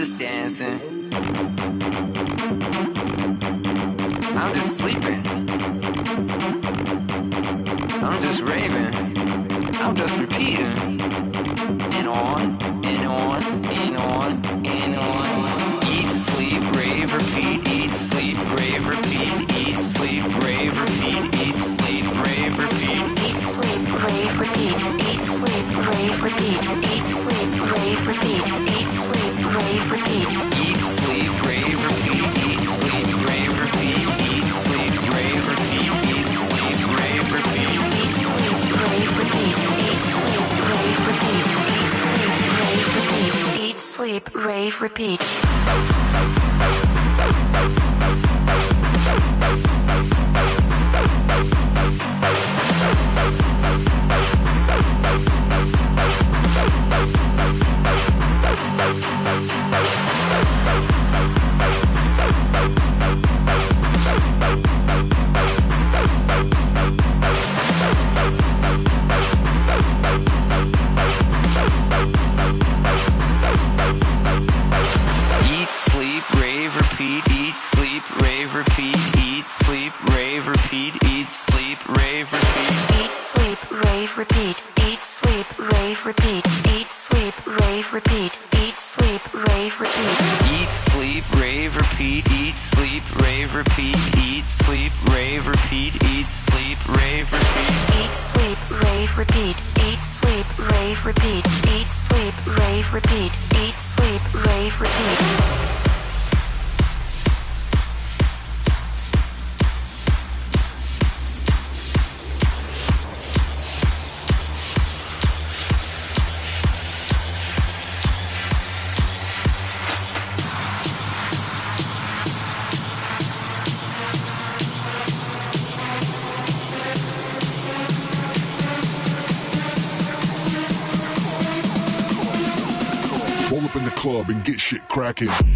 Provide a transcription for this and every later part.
Just dancing. Rave, repeat. Cracking.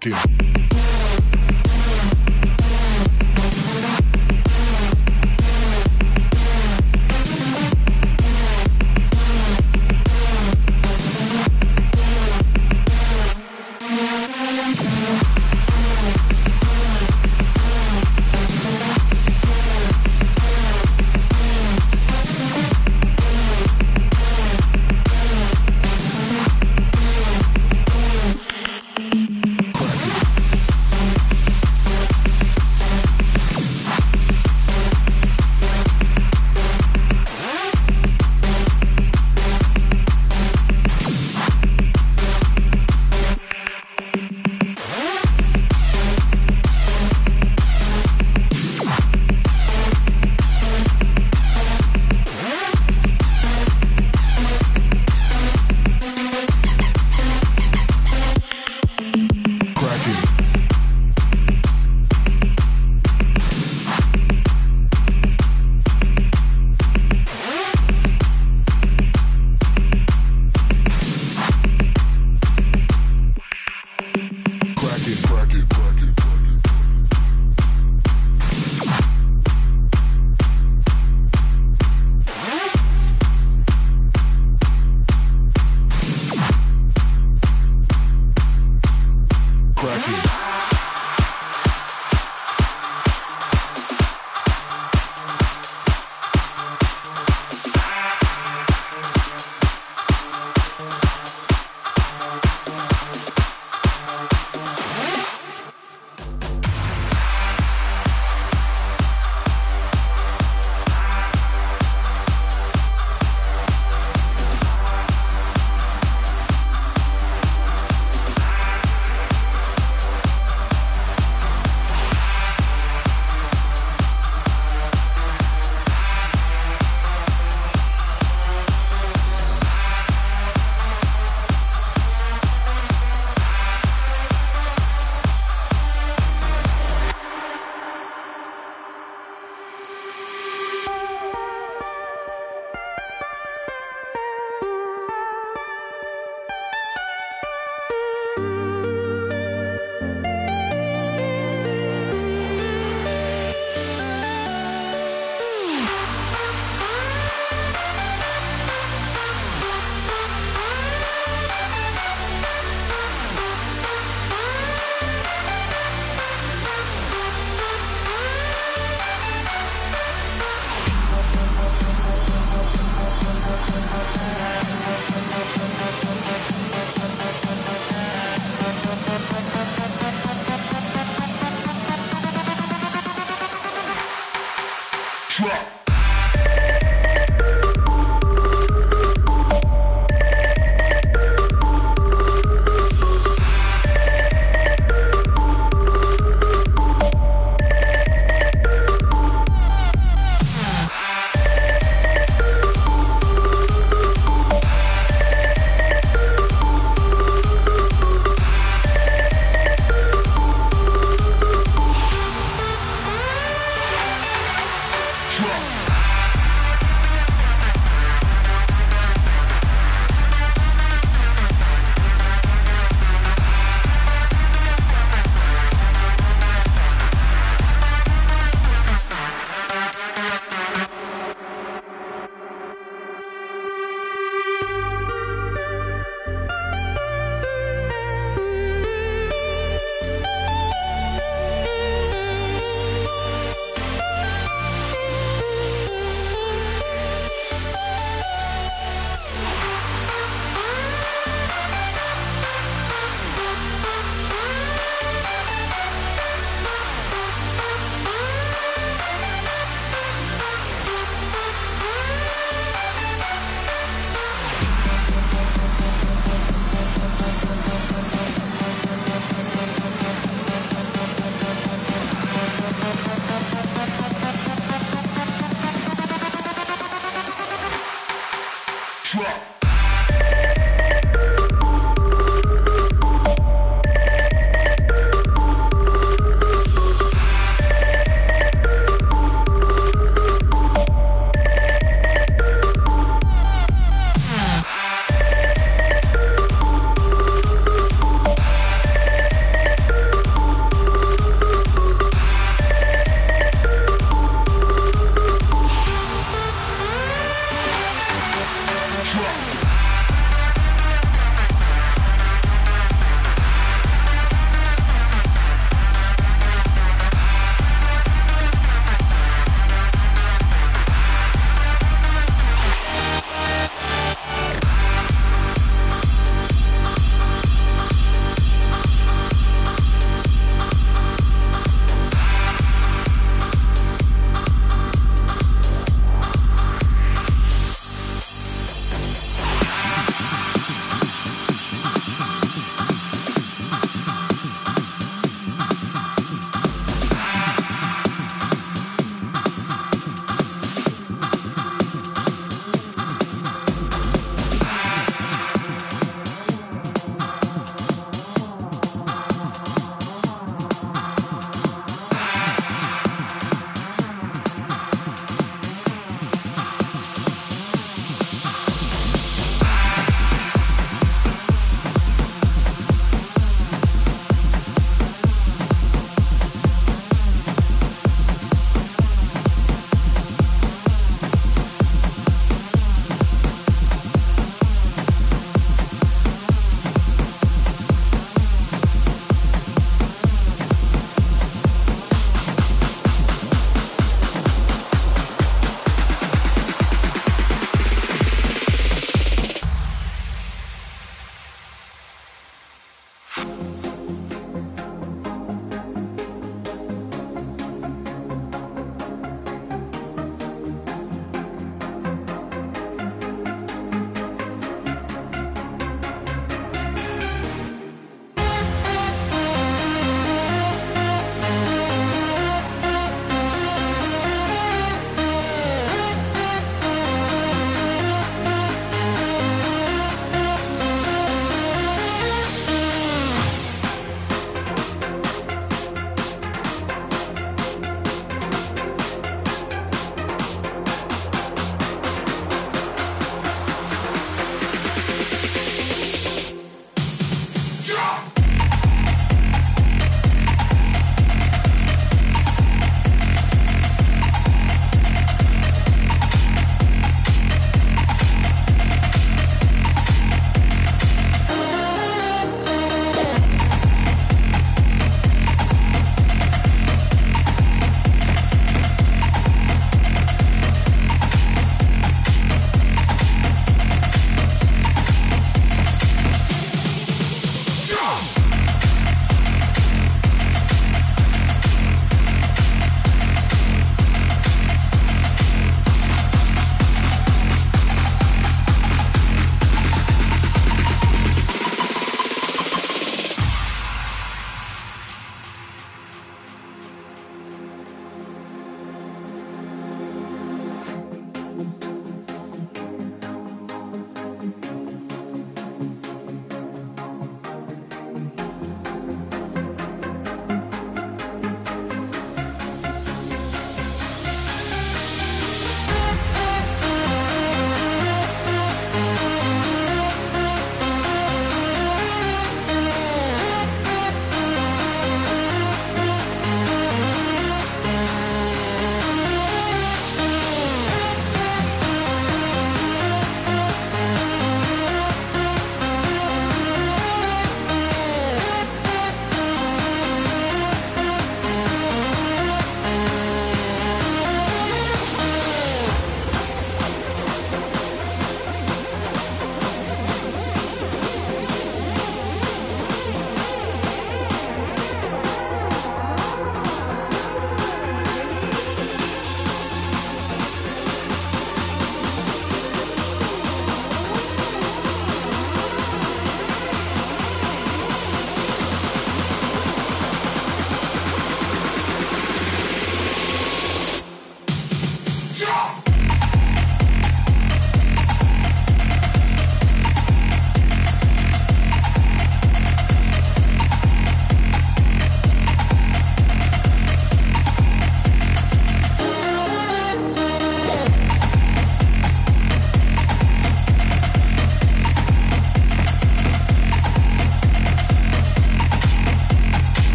Cracking.